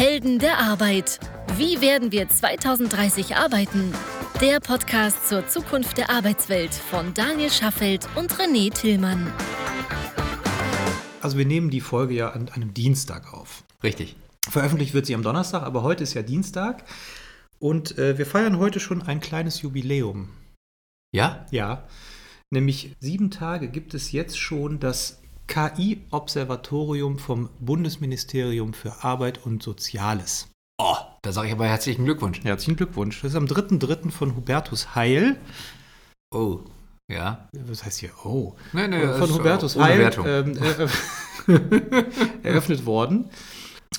Helden der Arbeit. Wie werden wir 2030 arbeiten? Der Podcast zur Zukunft der Arbeitswelt von Daniel Schaffelt und René Tillmann. Also wir nehmen die Folge ja an einem Dienstag auf. Richtig. Veröffentlicht wird sie am Donnerstag, aber heute ist ja Dienstag. Und äh, wir feiern heute schon ein kleines Jubiläum. Ja? Ja. Nämlich sieben Tage gibt es jetzt schon das KI-Observatorium vom Bundesministerium für Arbeit und Soziales. Oh, da sage ich aber herzlichen Glückwunsch. Herzlichen Glückwunsch. Das ist am 3.3. von Hubertus Heil. Oh, ja. Was heißt hier? Oh. Nee, nee, von ist, Hubertus äh, Heil Wertung. ähm, äh, eröffnet worden.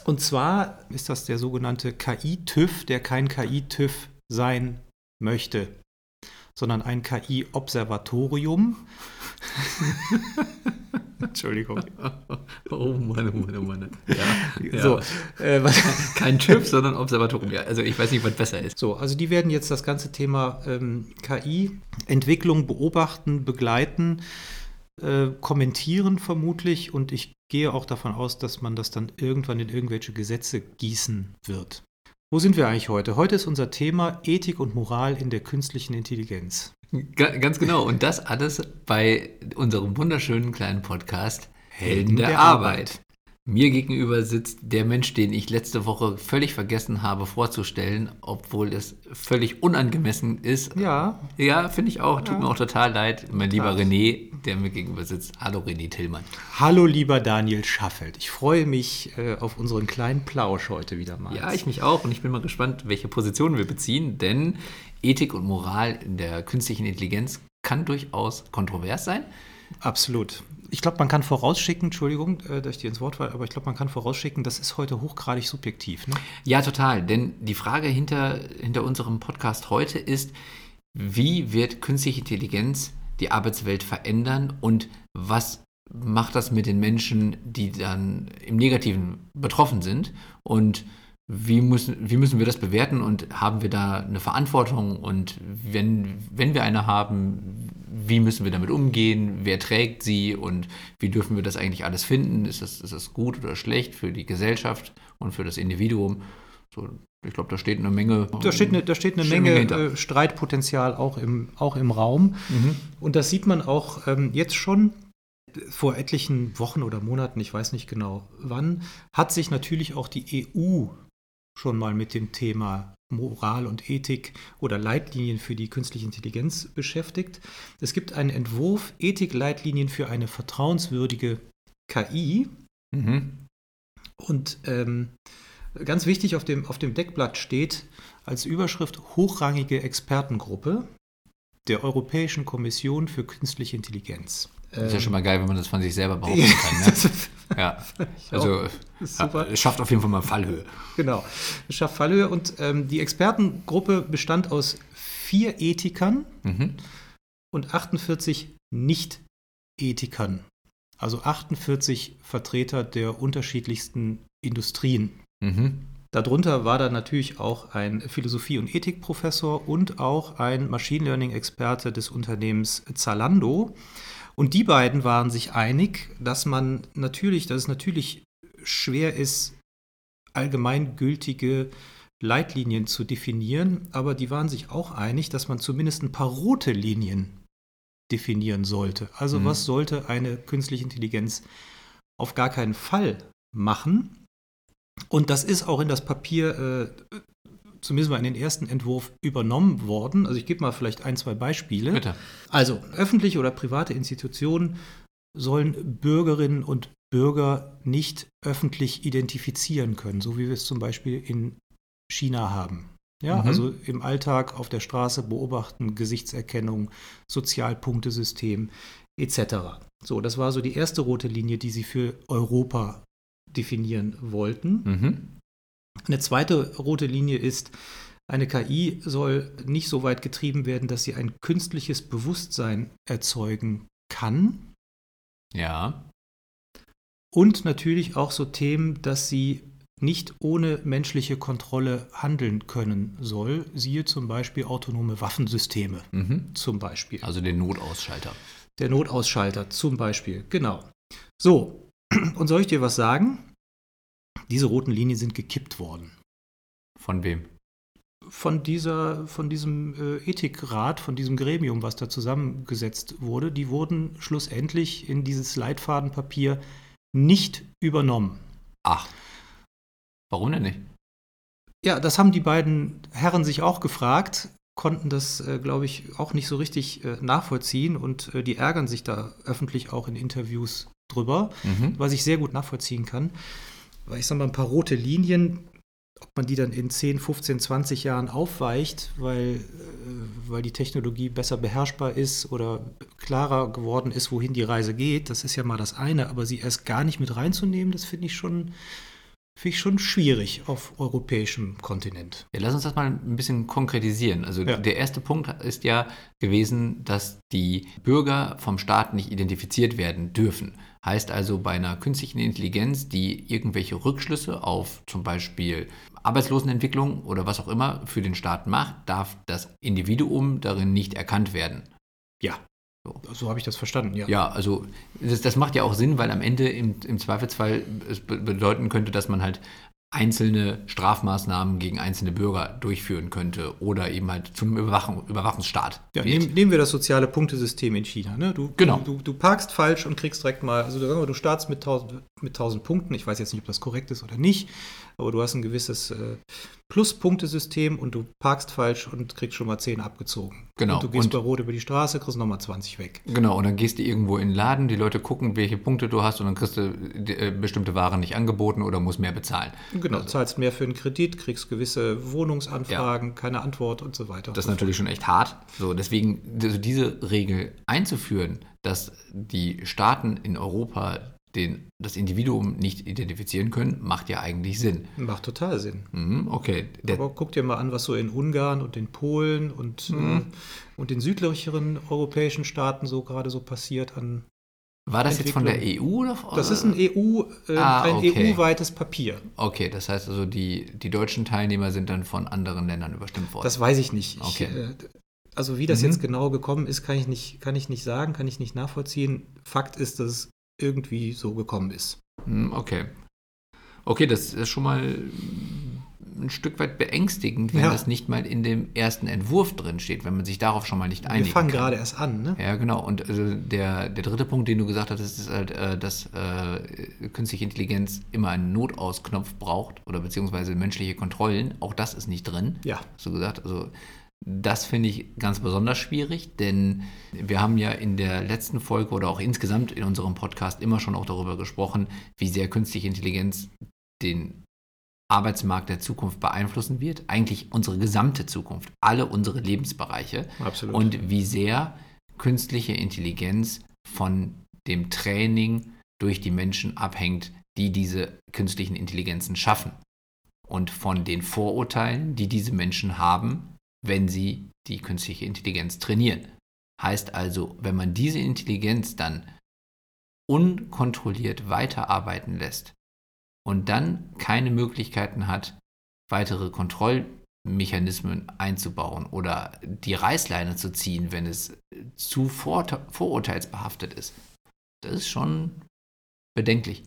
Und zwar ist das der sogenannte KI-TÜV, der kein KI-TÜV sein möchte, sondern ein KI-Observatorium. Entschuldigung. Oh Mann, oh Mann, oh Mann. Ja, So, äh, was, Kein TÜV, sondern Observatorium. Ja, also ich weiß nicht, was besser ist. so, also die werden jetzt das ganze Thema ähm, KI-Entwicklung beobachten, begleiten, äh, kommentieren vermutlich und ich gehe auch davon aus, dass man das dann irgendwann in irgendwelche Gesetze gießen wird. Wo sind wir eigentlich heute? Heute ist unser Thema Ethik und Moral in der künstlichen Intelligenz. Ga- Ganz genau. Und das alles bei unserem wunderschönen kleinen Podcast Helden der, Arbeit. Mir gegenüber sitzt der Mensch, den ich letzte Woche völlig vergessen habe vorzustellen, obwohl es völlig unangemessen ist. Ja, Ja, finde ich auch. Tut Ja. mir auch total leid. Mein lieber. René, der mir gegenüber sitzt. Hallo René Tillmann. hallo lieber Daniel Schaffelt. Ich freue mich äh, auf unseren kleinen Plausch heute wieder mal. Ja, ich mich auch und ich bin mal gespannt, welche Positionen wir beziehen, denn Ethik und Moral in der künstlichen Intelligenz kann durchaus kontrovers sein. Absolut. Ich glaube, man kann vorausschicken, Entschuldigung, äh, dass ich dir ins Wort falle, aber ich glaube, man kann vorausschicken, das ist heute hochgradig subjektiv. Ne? Ja, total, denn die Frage hinter, hinter unserem Podcast heute ist, wie wird künstliche Intelligenz die Arbeitswelt verändern und was macht das mit den Menschen, die dann im Negativen betroffen sind und wie müssen, wie müssen wir das bewerten und haben wir da eine Verantwortung und wenn, wenn wir eine haben, wie müssen wir damit umgehen, wer trägt sie und wie dürfen wir das eigentlich alles finden, ist das, ist das gut oder schlecht für die Gesellschaft und für das Individuum. So, ich glaube, da steht eine Menge. Da steht eine, da steht eine Menge Menge äh, Streitpotenzial auch im, auch im Raum. Mhm. Und das sieht man auch ähm, jetzt schon. Vor etlichen Wochen oder Monaten, ich weiß nicht genau wann, hat sich natürlich auch die EU schon mal mit dem Thema Moral und Ethik oder Leitlinien für die künstliche Intelligenz beschäftigt. Es gibt einen Entwurf Ethikleitlinien für eine vertrauenswürdige KI. Mhm. Und ähm, ganz wichtig auf dem, auf dem Deckblatt steht als Überschrift hochrangige Expertengruppe der Europäischen Kommission für künstliche Intelligenz. Ist ja schon mal geil, wenn man das von sich selber behaupten kann. Ne? Ja, also ja, schafft auf jeden Fall mal Fallhöhe. Genau, es schafft Fallhöhe. Und ähm, die Expertengruppe bestand aus vier Ethikern Mhm. und 48 Nicht-Ethikern. Also 48 Vertreter der unterschiedlichsten Industrien. Mhm. Darunter war dann natürlich auch ein Philosophie- und Ethikprofessor und auch ein Machine Learning-Experte des Unternehmens Zalando. Und die beiden waren sich einig, dass man natürlich, dass es natürlich schwer ist, allgemeingültige Leitlinien zu definieren, aber die waren sich auch einig, dass man zumindest ein paar rote Linien definieren sollte. Also Mhm. was sollte eine künstliche Intelligenz auf gar keinen Fall machen? Und das ist auch in das Papier, äh, zumindest mal in den ersten Entwurf, übernommen worden. Also ich gebe mal vielleicht ein, zwei Beispiele. Bitte. Also öffentliche oder private Institutionen sollen Bürgerinnen und Bürger nicht öffentlich identifizieren können, so wie wir es zum Beispiel in China haben. Ja, Mhm. also im Alltag auf der Straße beobachten, Gesichtserkennung, Sozialpunktesystem etc. So, das war so die erste rote Linie, die sie für Europa definieren wollten. Mhm. Eine zweite rote Linie ist, eine KI soll nicht so weit getrieben werden, dass sie ein künstliches Bewusstsein erzeugen kann. Ja. Und natürlich auch so Themen, dass sie nicht ohne menschliche Kontrolle handeln können soll. Siehe zum Beispiel autonome Waffensysteme. Mhm. Zum Beispiel. Also den Notausschalter. Der Notausschalter zum Beispiel. Genau. So, und soll ich dir was sagen? Diese roten Linien sind gekippt worden. Von wem? Von, dieser, von diesem äh, Ethikrat, von diesem Gremium, was da zusammengesetzt wurde, die wurden schlussendlich in dieses Leitfadenpapier nicht übernommen. Ach. Warum denn nicht? Ja, das haben die beiden Herren sich auch gefragt, konnten das, äh, glaube ich, auch nicht so richtig äh, nachvollziehen und äh, die ärgern sich da öffentlich auch in Interviews drüber, Mhm. was ich sehr gut nachvollziehen kann. Weil ich sage mal, ein paar rote Linien, ob man die dann in 10, 15, 20 Jahren aufweicht, weil, äh, weil die Technologie besser beherrschbar ist oder klarer geworden ist, wohin die Reise geht, das ist ja mal das eine, aber sie erst gar nicht mit reinzunehmen, das finde ich schon. Finde ich schon schwierig auf europäischem Kontinent. Ja, lass uns das mal ein bisschen konkretisieren. Also Ja. der erste Punkt ist ja gewesen, dass die Bürger vom Staat nicht identifiziert werden dürfen. Heißt also bei einer künstlichen Intelligenz, die irgendwelche Rückschlüsse auf zum Beispiel Arbeitslosenentwicklung oder was auch immer für den Staat macht, darf das Individuum darin nicht erkannt werden. Ja. So. So habe ich das verstanden, ja. Ja, also das, das macht ja auch Sinn, weil am Ende im, im Zweifelsfall es be bedeuten könnte, dass man halt einzelne Strafmaßnahmen gegen einzelne Bürger durchführen könnte oder eben halt zum Überwachung, Überwachungsstaat. Ja, wird. nehmen, wir das soziale Punktesystem in China. Ne? Du, Genau. du, du parkst falsch und kriegst direkt mal, also sagen wir, du startst mit 1000, mit 1000 Punkten. Ich weiß jetzt nicht, ob das korrekt ist oder nicht, aber du hast ein gewisses äh, Pluspunktesystem und du parkst falsch und kriegst schon mal 10 abgezogen. Genau. Und du gehst Und- bei Rot über die Straße, kriegst nochmal 20 weg. Genau, und dann gehst du irgendwo in den Laden, die Leute gucken, welche Punkte du hast und dann kriegst du äh, bestimmte Waren nicht angeboten oder musst mehr bezahlen. Genau, Also- zahlst mehr für einen Kredit, kriegst gewisse Wohnungsanfragen, keine Antwort und so weiter. Das ist natürlich schon echt hart. So, deswegen also diese Regel einzuführen, dass die Staaten in Europa den, das Individuum nicht identifizieren können, macht ja eigentlich Sinn. Macht total Sinn. Mhm, okay, der, Aber guck dir mal an, was so in Ungarn und in Polen und, Mhm. äh, und in südlicheren europäischen Staaten so gerade so passiert an. war das jetzt von der. EU? Oder, Das ist ein EU, äh, Ah, ein okay. EU-weites Papier. Okay, das heißt also, die, die deutschen Teilnehmer sind dann von anderen Ländern überstimmt worden. Das weiß ich nicht. Ich, Okay. äh, also wie das Mhm. jetzt genau gekommen ist, kann ich nicht, kann ich nicht sagen, kann ich nicht nachvollziehen. Fakt ist, dass es irgendwie so gekommen ist. Hm, Okay. Okay, das ist schon mal ein Stück weit beängstigend, wenn Ja. das nicht mal in dem ersten Entwurf drin steht, wenn man sich darauf schon mal nicht einigen Wir fangen kann. gerade erst an, ne? Ja, genau. Und also der, der dritte Punkt, den du gesagt hattest, ist halt, äh, dass äh, künstliche Intelligenz immer einen Notausknopf braucht oder beziehungsweise menschliche Kontrollen. Auch das ist nicht drin. Ja. Hast du gesagt? Also das finde ich ganz besonders schwierig, denn wir haben ja in der letzten Folge oder auch insgesamt in unserem Podcast immer schon auch darüber gesprochen, wie sehr künstliche Intelligenz den Arbeitsmarkt der Zukunft beeinflussen wird. Eigentlich unsere gesamte Zukunft, alle unsere Lebensbereiche Absolut. und wie sehr künstliche Intelligenz von dem Training durch die Menschen abhängt, die diese künstlichen Intelligenzen schaffen und von den Vorurteilen, die diese Menschen haben, wenn sie die künstliche Intelligenz trainieren. Heißt also, wenn man diese Intelligenz dann unkontrolliert weiterarbeiten lässt und dann keine Möglichkeiten hat, weitere Kontrollmechanismen einzubauen oder die Reißleine zu ziehen, wenn es zu vor vorurteilsbehaftet ist, das ist schon bedenklich.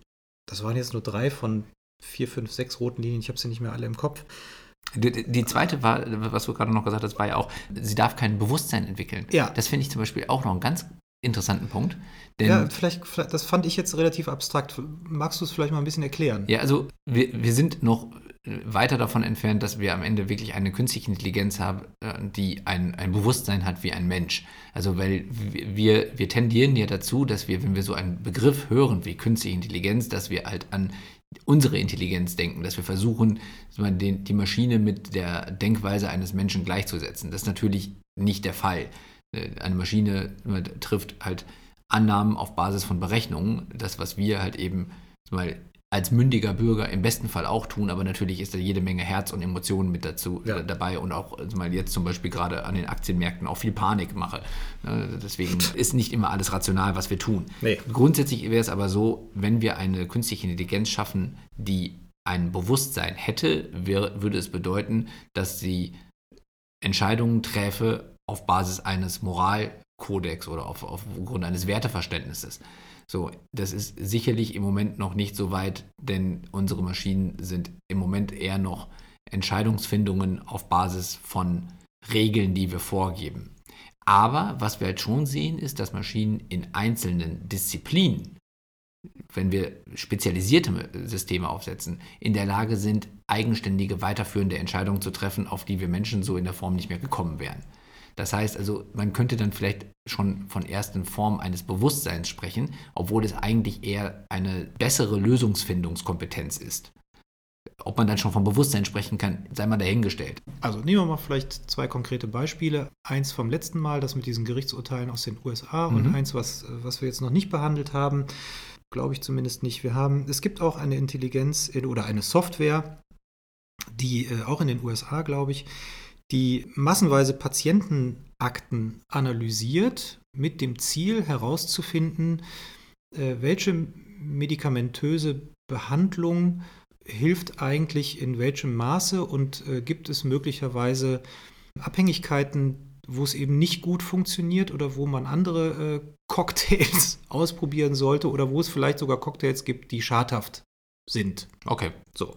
das waren jetzt nur drei von vier, fünf, sechs roten Linien. Ich habe sie nicht mehr alle im Kopf. Die, die zweite war, was du gerade noch gesagt hast, war ja auch, sie darf kein Bewusstsein entwickeln. Ja. Das finde ich zum Beispiel auch noch einen ganz interessanten Punkt. Denn ja, vielleicht, vielleicht, das fand ich jetzt relativ abstrakt. Magst du es vielleicht mal ein bisschen erklären? Ja, also wir, wir sind noch weiter davon entfernt, dass wir am Ende wirklich eine künstliche Intelligenz haben, äh, die ein, ein Bewusstsein hat wie ein Mensch. Also weil wir, wir tendieren ja dazu, dass wir, wenn wir so einen Begriff hören wie künstliche Intelligenz, dass wir halt an unsere Intelligenz denken, dass wir versuchen, die Maschine mit der Denkweise eines Menschen gleichzusetzen. Das ist natürlich nicht der Fall. Äh, Eine Maschine trifft halt Annahmen auf Basis von Berechnungen, das, was wir halt eben als mündiger Bürger im besten Fall auch tun, aber natürlich ist da jede Menge Herz und Emotionen mit dazu Ja. äh, dabei und auch also mal jetzt zum Beispiel gerade an den Aktienmärkten auch viel Panik mache. Ne, Deswegen ist nicht immer alles rational, was wir tun. Nee. Grundsätzlich wäre es aber so, wenn wir eine künstliche Intelligenz schaffen, die ein Bewusstsein hätte, wäre, würde es bedeuten, dass sie Entscheidungen träfe auf Basis eines Moralkodex oder auf, auf Grund eines Werteverständnisses. So, das ist sicherlich im Moment noch nicht so weit, denn unsere Maschinen sind im Moment eher noch Entscheidungsfindungen auf Basis von Regeln, die wir vorgeben. Aber was wir halt schon sehen, ist, dass Maschinen in einzelnen Disziplinen, wenn wir spezialisierte Systeme aufsetzen, in der Lage sind, eigenständige, weiterführende Entscheidungen zu treffen, auf die wir Menschen so in der Form nicht mehr gekommen wären. Das heißt also, man könnte dann vielleicht schon von ersten Formen eines Bewusstseins sprechen, obwohl es eigentlich eher eine bessere Lösungsfindungskompetenz ist. Ob man dann schon vom Bewusstsein sprechen kann, sei mal dahingestellt. Also nehmen wir mal vielleicht zwei konkrete Beispiele. Eins vom letzten Mal, das mit diesen Gerichtsurteilen aus den USA mhm. und eins, was, was wir jetzt noch nicht behandelt haben. Glaube ich zumindest nicht. Wir haben, es gibt auch eine Intelligenz in, oder eine Software, die äh, auch in den USA, glaube ich, die massenweise Patientenakten analysiert mit dem Ziel herauszufinden, äh, welche medikamentöse Behandlung hilft eigentlich in welchem Maße und äh, gibt es möglicherweise Abhängigkeiten, wo es eben nicht gut funktioniert oder wo man andere äh, Cocktails ausprobieren sollte oder wo es vielleicht sogar Cocktails gibt, die schadhaft sind. Okay. So.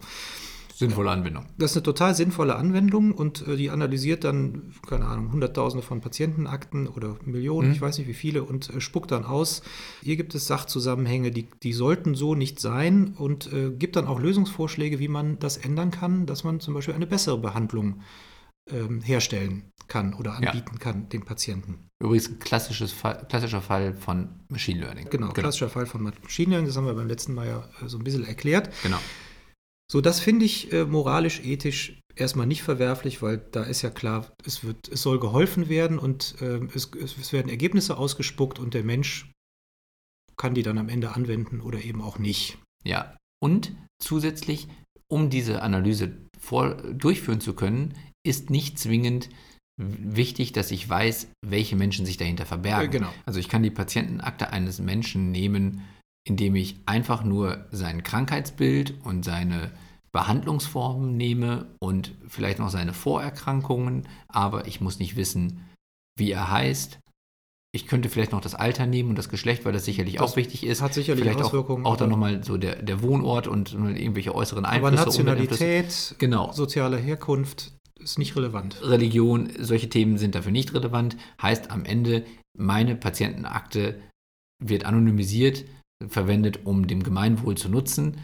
Sinnvolle Anwendung. Das ist eine total sinnvolle Anwendung und äh, die analysiert dann, keine Ahnung, Hunderttausende von Patientenakten oder Millionen, mhm. ich weiß nicht wie viele, und äh, spuckt dann aus. Hier gibt es Sachzusammenhänge, die, die sollten so nicht sein und äh, gibt dann auch Lösungsvorschläge, wie man das ändern kann, dass man zum Beispiel eine bessere Behandlung ähm, herstellen kann oder anbieten ja. kann den Patienten. Übrigens ein klassisches Fall, klassischer Fall von Machine Learning. Genau, genau, klassischer Fall von Machine Learning, das haben wir beim letzten Mal ja äh, so ein bisschen erklärt. Genau. So, das finde ich äh, moralisch, ethisch erstmal nicht verwerflich, weil da ist ja klar, es, wird, es soll geholfen werden und äh, es, es werden Ergebnisse ausgespuckt und der Mensch kann die dann am Ende anwenden oder eben auch nicht. Ja, und zusätzlich, um diese Analyse vor, durchführen zu können, ist nicht zwingend wichtig, dass ich weiß, welche Menschen sich dahinter verbergen. Äh, genau. Also ich kann die Patientenakte eines Menschen nehmen, indem ich einfach nur sein Krankheitsbild und seine Behandlungsformen nehme und vielleicht noch seine Vorerkrankungen, aber ich muss nicht wissen, wie er heißt. Ich könnte vielleicht noch das Alter nehmen und das Geschlecht, weil das sicherlich das auch wichtig ist. Hat sicherlich vielleicht Auswirkungen. Auch, auch dann nochmal so der, der Wohnort und irgendwelche äußeren Einflüsse. Aber Nationalität, genau. soziale Herkunft ist nicht relevant. Religion, solche Themen sind dafür nicht relevant. Heißt am Ende, meine Patientenakte wird anonymisiert verwendet, um dem Gemeinwohl zu nutzen.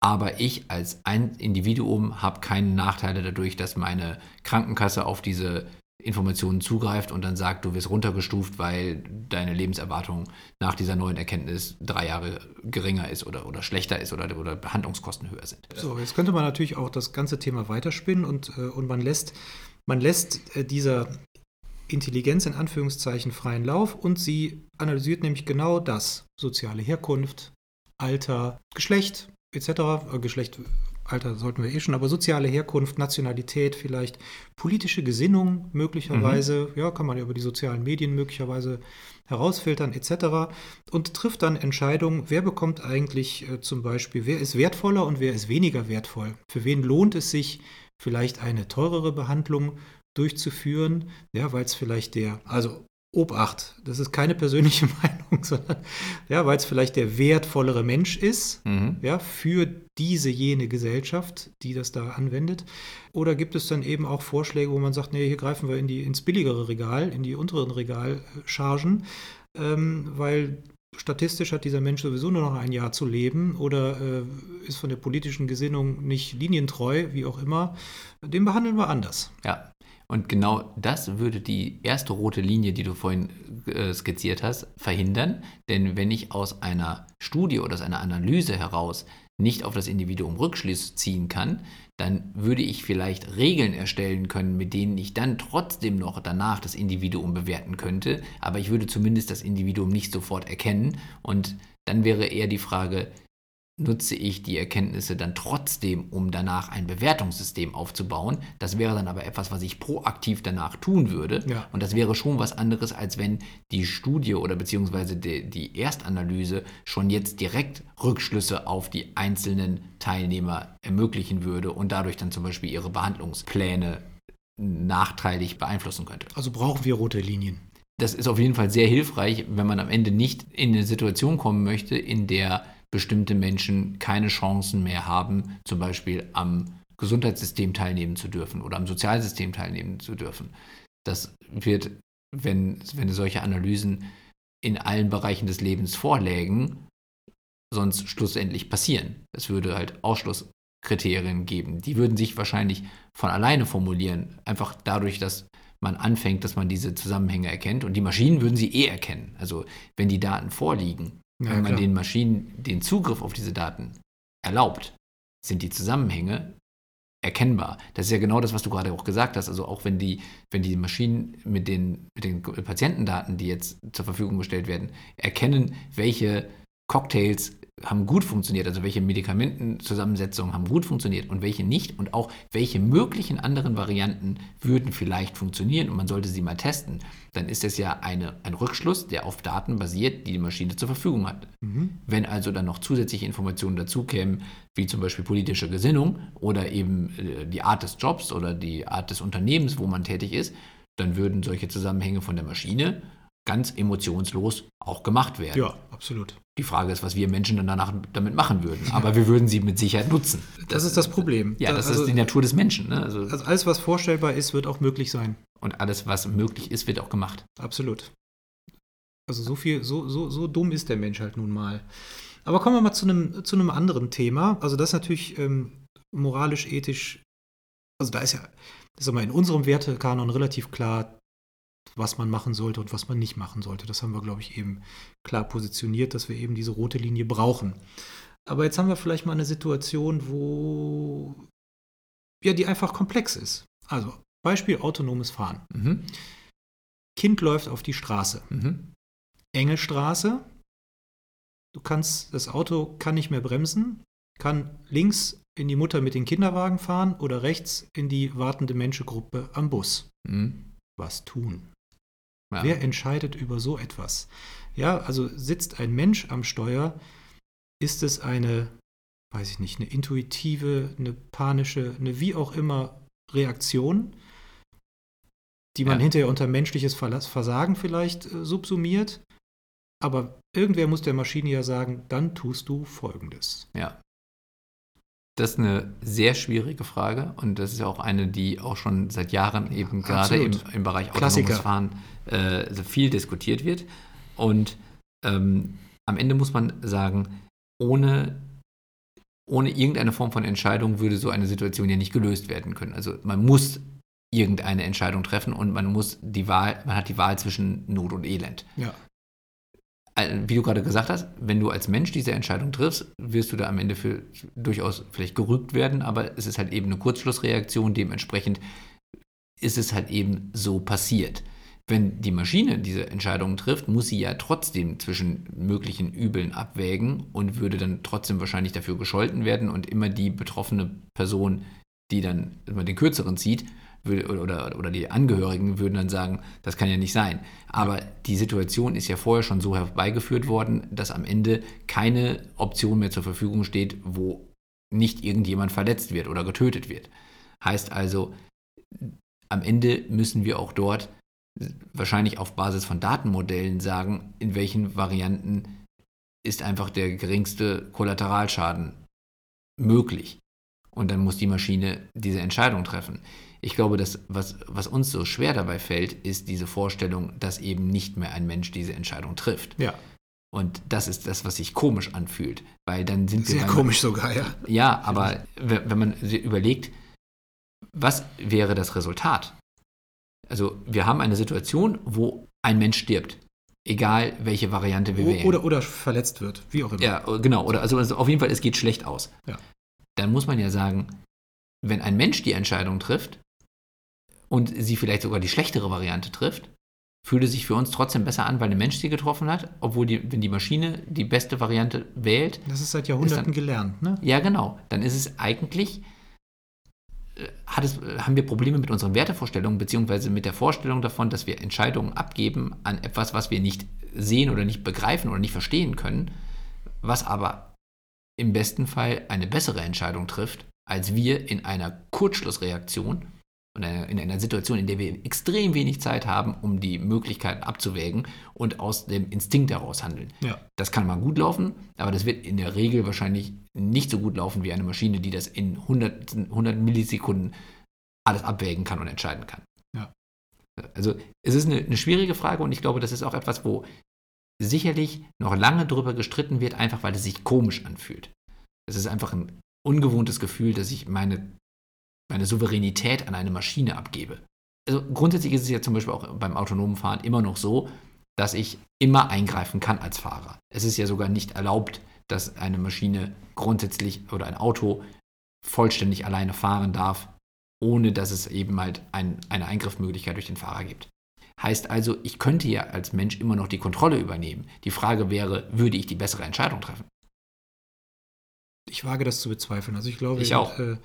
Aber ich als ein Individuum habe keine Nachteile dadurch, dass meine Krankenkasse auf diese Informationen zugreift und dann sagt, du wirst runtergestuft, weil deine Lebenserwartung nach dieser neuen Erkenntnis drei Jahre geringer ist oder, oder schlechter ist oder, oder Behandlungskosten höher sind. So, jetzt könnte man natürlich auch das ganze Thema weiterspinnen und, äh, und man lässt, man lässt äh, dieser Intelligenz in Anführungszeichen freien Lauf und sie analysiert nämlich genau das. Soziale Herkunft, Alter, Geschlecht etc. Äh, Geschlecht, Alter sollten wir eh schon, aber soziale Herkunft, Nationalität vielleicht, politische Gesinnung möglicherweise, mhm. ja, kann man ja über die sozialen Medien möglicherweise herausfiltern etc. und trifft dann Entscheidungen, wer bekommt eigentlich äh, zum Beispiel, wer ist wertvoller und wer ist weniger wertvoll. Für wen lohnt es sich, vielleicht eine teurere Behandlung durchzuführen, ja, weil es vielleicht der, also Obacht, das ist keine persönliche Meinung, sondern ja, weil es vielleicht der wertvollere Mensch ist, mhm. ja, für diese jene Gesellschaft, die das da anwendet. Oder gibt es dann eben auch Vorschläge, wo man sagt, nee, hier greifen wir in die, ins billigere Regal, in die unteren Regalchargen, ähm, weil statistisch hat dieser Mensch sowieso nur noch ein Jahr zu leben oder äh, ist von der politischen Gesinnung nicht linientreu, wie auch immer. Den behandeln wir anders. Ja, und genau das würde die erste rote Linie, die du vorhin äh, skizziert hast, verhindern. Denn wenn ich aus einer Studie oder aus einer Analyse heraus nicht auf das Individuum Rückschluss ziehen kann, dann würde ich vielleicht Regeln erstellen können, mit denen ich dann trotzdem noch danach das Individuum bewerten könnte, aber ich würde zumindest das Individuum nicht sofort erkennen und dann wäre eher die Frage, nutze ich die Erkenntnisse dann trotzdem, um danach ein Bewertungssystem aufzubauen. Das wäre dann aber etwas, was ich proaktiv danach tun würde. Ja. Und das wäre schon was anderes, als wenn die Studie oder beziehungsweise die, die Erstanalyse schon jetzt direkt Rückschlüsse auf die einzelnen Teilnehmer ermöglichen würde und dadurch dann zum Beispiel ihre Behandlungspläne nachteilig beeinflussen könnte. Also brauchen wir rote Linien. das ist auf jeden Fall sehr hilfreich, wenn man am Ende nicht in eine Situation kommen möchte, in der bestimmte Menschen keine Chancen mehr haben, zum Beispiel am Gesundheitssystem teilnehmen zu dürfen oder am Sozialsystem teilnehmen zu dürfen. Das wird, wenn, wenn solche Analysen in allen Bereichen des Lebens vorlägen, sonst schlussendlich passieren. Es würde halt Ausschlusskriterien geben. Die würden sich wahrscheinlich von alleine formulieren, einfach dadurch, dass man anfängt, dass man diese Zusammenhänge erkennt. Und die Maschinen würden sie eh erkennen. Also wenn die Daten vorliegen, ja, wenn man klar. den Maschinen den Zugriff auf diese Daten erlaubt, sind die Zusammenhänge erkennbar. Das ist ja genau das, was du gerade auch gesagt hast. Also auch wenn die, wenn die Maschinen mit den, mit den Patientendaten, die jetzt zur Verfügung gestellt werden, erkennen, welche Cocktails haben gut funktioniert, also welche Medikamentenzusammensetzungen haben gut funktioniert und welche nicht und auch welche möglichen anderen Varianten würden vielleicht funktionieren und man sollte sie mal testen, dann ist es ja eine, ein Rückschluss, der auf Daten basiert, die die Maschine zur Verfügung hat. Mhm. Wenn also dann noch zusätzliche Informationen dazukämen, wie zum Beispiel politische Gesinnung oder eben äh, die Art des Jobs oder die Art des Unternehmens, wo man tätig ist, dann würden solche Zusammenhänge von der Maschine ganz emotionslos auch gemacht werden. Ja, absolut. Die Frage ist, was wir Menschen dann danach damit machen würden. Aber wir würden sie mit Sicherheit nutzen. Das, das ist das Problem. Ja, das also, ist die Natur des Menschen. Ne? Also, also, alles, was vorstellbar ist, wird auch möglich sein. Und alles, was möglich ist, wird auch gemacht. Absolut. Also so viel, so, so, so dumm ist der Mensch halt nun mal. Aber kommen wir mal zu einem, zu einem anderen Thema. Also das ist natürlich ähm, moralisch, ethisch, also da ist ja, ist mal in unserem Wertekanon relativ klar, was man machen sollte und was man nicht machen sollte. Das haben wir, glaube ich, eben klar positioniert, dass wir eben diese rote Linie brauchen. Aber jetzt haben wir vielleicht mal eine Situation, wo ja, die einfach komplex ist. Also Beispiel autonomes Fahren. Mhm. Kind läuft auf die Straße. Mhm. Enge Straße. Du kannst, das Auto kann nicht mehr bremsen, kann links in die Mutter mit den Kinderwagen fahren oder rechts in die wartende Menschengruppe am Bus. Mhm. Was tun? Ja. Wer entscheidet über so etwas? Ja, also sitzt ein Mensch am Steuer, ist es eine, weiß ich nicht, eine intuitive, eine panische, eine wie auch immer Reaktion, die man ja. hinterher unter menschliches Versagen vielleicht äh, subsumiert. Aber irgendwer muss der Maschine ja sagen, dann tust du Folgendes. Ja. Das ist eine sehr schwierige Frage und das ist ja auch eine, die auch schon seit Jahren eben gerade im, im, Bereich autonomes Fahren äh, so viel diskutiert wird. Und ähm, am Ende muss man sagen, ohne, ohne irgendeine Form von Entscheidung würde so eine Situation ja nicht gelöst werden können. Also man muss irgendeine Entscheidung treffen und man muss die Wahl, man hat die Wahl zwischen Not und Elend. Ja. Äh, wie du gerade gesagt hast, wenn du als Mensch diese Entscheidung triffst, wirst du da am Ende für durchaus vielleicht gerügt werden, aber es ist halt eben eine Kurzschlussreaktion, dementsprechend ist es halt eben so passiert. Wenn die Maschine diese Entscheidung trifft, muss sie ja trotzdem zwischen möglichen Übeln abwägen und würde dann trotzdem wahrscheinlich dafür gescholten werden und immer die betroffene Person, die dann immer den kürzeren zieht, oder, oder die Angehörigen würden dann sagen, das kann ja nicht sein. Aber die Situation ist ja vorher schon so herbeigeführt worden, dass am Ende keine Option mehr zur Verfügung steht, wo nicht irgendjemand verletzt wird oder getötet wird. Heißt also, am Ende müssen wir auch dort wahrscheinlich auf Basis von Datenmodellen sagen, in welchen Varianten ist einfach der geringste Kollateralschaden möglich. Und dann muss die Maschine diese Entscheidung treffen ich glaube, dass was, was uns so schwer dabei fällt, ist diese Vorstellung, dass eben nicht mehr ein Mensch diese Entscheidung trifft. Ja. Und das ist das, was sich komisch anfühlt, weil dann sind wir. Sehr komisch sogar, ja. Ja, aber wenn man überlegt, was wäre das Resultat? Also, wir haben eine Situation, wo ein Mensch stirbt. Egal, welche Variante wir wählen. Oder, oder verletzt wird, wie auch immer. Ja, genau. Oder also, also auf jeden Fall, es geht schlecht aus. Ja. Dann muss man ja sagen, wenn ein Mensch die Entscheidung trifft, und sie vielleicht sogar die schlechtere Variante trifft, fühlt es sich für uns trotzdem besser an, weil ein Mensch sie getroffen hat, obwohl die, wenn die Maschine die beste Variante wählt. Das ist seit Jahrhunderten dann, gelernt, ne? Ja, genau. Dann ist es eigentlich, es, haben wir Probleme mit unseren Wertevorstellungen, beziehungsweise mit der Vorstellung davon, dass wir Entscheidungen abgeben an etwas, was wir nicht sehen oder nicht begreifen oder nicht verstehen können, was aber im besten Fall eine bessere Entscheidung trifft, als wir in einer Kurzschlussreaktion in einer Situation, in der wir extrem wenig Zeit haben, um die Möglichkeiten abzuwägen und aus dem Instinkt heraus handeln. Ja. Das kann mal gut laufen, aber das wird in der Regel wahrscheinlich nicht so gut laufen wie eine Maschine, die das in 100, 100 Millisekunden alles abwägen kann und entscheiden kann. Ja. Also es ist eine, eine schwierige Frage und ich glaube, das ist auch etwas, wo sicherlich noch lange drüber gestritten wird, einfach weil es sich komisch anfühlt. Es ist einfach ein ungewohntes Gefühl, dass ich meine meine Souveränität an eine Maschine abgebe. Also grundsätzlich ist es ja zum Beispiel auch beim autonomen Fahren immer noch so, dass ich immer eingreifen kann als Fahrer. Es ist ja sogar nicht erlaubt, dass eine Maschine grundsätzlich oder ein Auto vollständig alleine fahren darf, ohne dass es eben halt ein, eine Eingriffsmöglichkeit durch den Fahrer gibt. Heißt also, ich könnte ja als Mensch immer noch die Kontrolle übernehmen. Die Frage wäre, würde ich die bessere Entscheidung treffen? Ich wage das zu bezweifeln. Also ich glaube, ich auch. Äh,